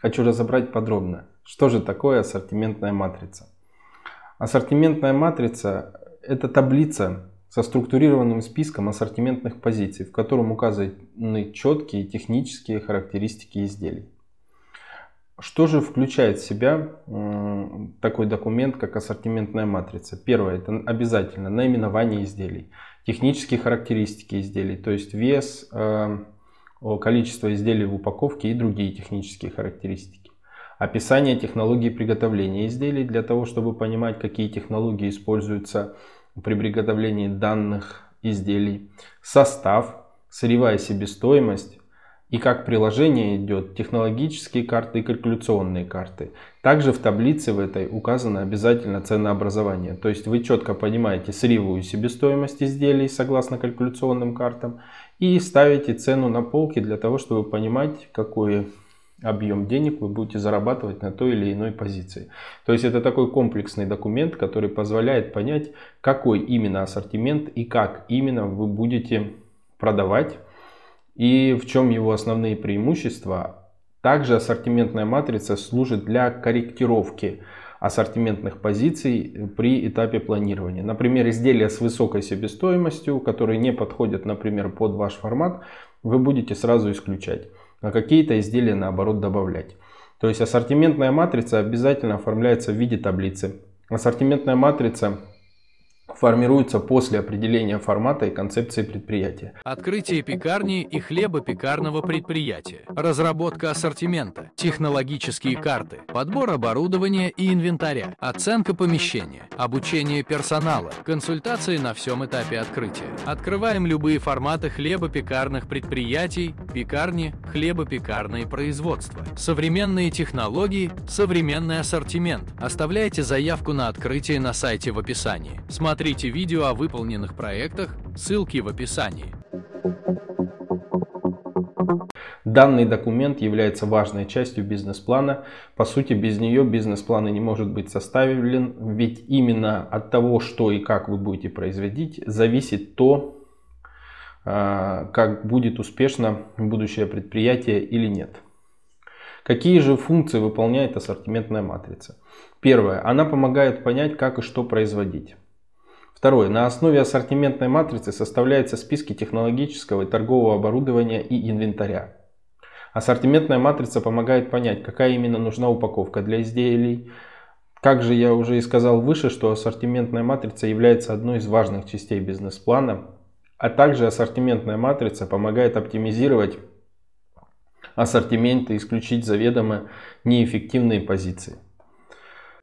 хочу разобрать подробно, что же такое ассортиментная матрица. Ассортиментная матрица – это таблица со структурированным списком ассортиментных позиций, в котором указаны четкие технические характеристики изделий. Что же включает в себя такой документ, как ассортиментная матрица? Первое, это обязательно наименование изделий, технические характеристики изделий, то есть вес, э, количество изделий в упаковке и другие технические характеристики. Описание технологии приготовления изделий для того, чтобы понимать, какие технологии используются при приготовлении данных изделий. Состав, сырьевая себестоимость, и как приложение идет технологические карты и калькуляционные карты. Также в таблице в этой указано обязательно ценообразование. То есть вы четко понимаете сырьевую себестоимость изделий согласно калькуляционным картам и ставите цену на полке для того, чтобы понимать, какой объем денег вы будете зарабатывать на той или иной позиции. То есть это такой комплексный документ, который позволяет понять, какой именно ассортимент и как именно вы будете продавать и в чем его основные преимущества. Также ассортиментная матрица служит для корректировки ассортиментных позиций при этапе планирования. Например, изделия с высокой себестоимостью, которые не подходят, например, под ваш формат, вы будете сразу исключать, а какие-то изделия наоборот добавлять. То есть ассортиментная матрица обязательно оформляется в виде таблицы. Ассортиментная матрица формируется после определения формата и концепции предприятия. Открытие пекарни и хлебопекарного предприятия, разработка ассортимента, технологические карты, подбор оборудования и инвентаря, оценка помещения, обучение персонала, консультации на всем этапе открытия. Открываем любые форматы хлебопекарных предприятий, пекарни, хлебопекарные производства. Современные технологии, современный ассортимент. Оставляйте заявку на открытие на сайте в описании. Смотрите Смотрите видео о выполненных проектах, ссылки в описании. Данный документ является важной частью бизнес-плана. По сути, без нее бизнес-план не может быть составлен, ведь именно от того, что и как вы будете производить, зависит то, а, как будет успешно будущее предприятие или нет. Какие же функции выполняет ассортиментная матрица? Первое. Она помогает понять, как и что производить. Второе. На основе ассортиментной матрицы составляются списки технологического и торгового оборудования и инвентаря. Ассортиментная матрица помогает понять, какая именно нужна упаковка для изделий. Как же я уже и сказал выше, что ассортиментная матрица является одной из важных частей бизнес-плана, а также ассортиментная матрица помогает оптимизировать ассортимент и исключить заведомо неэффективные позиции.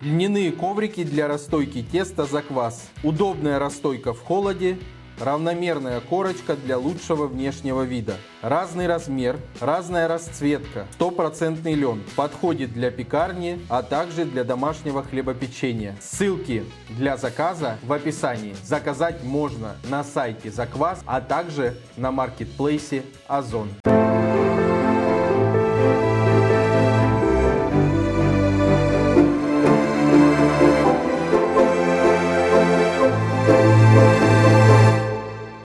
Льняные коврики для расстойки теста за квас. Удобная расстойка в холоде. Равномерная корочка для лучшего внешнего вида. Разный размер, разная расцветка. Стопроцентный лен. Подходит для пекарни, а также для домашнего хлебопечения. Ссылки для заказа в описании. Заказать можно на сайте Заквас, а также на маркетплейсе Озон.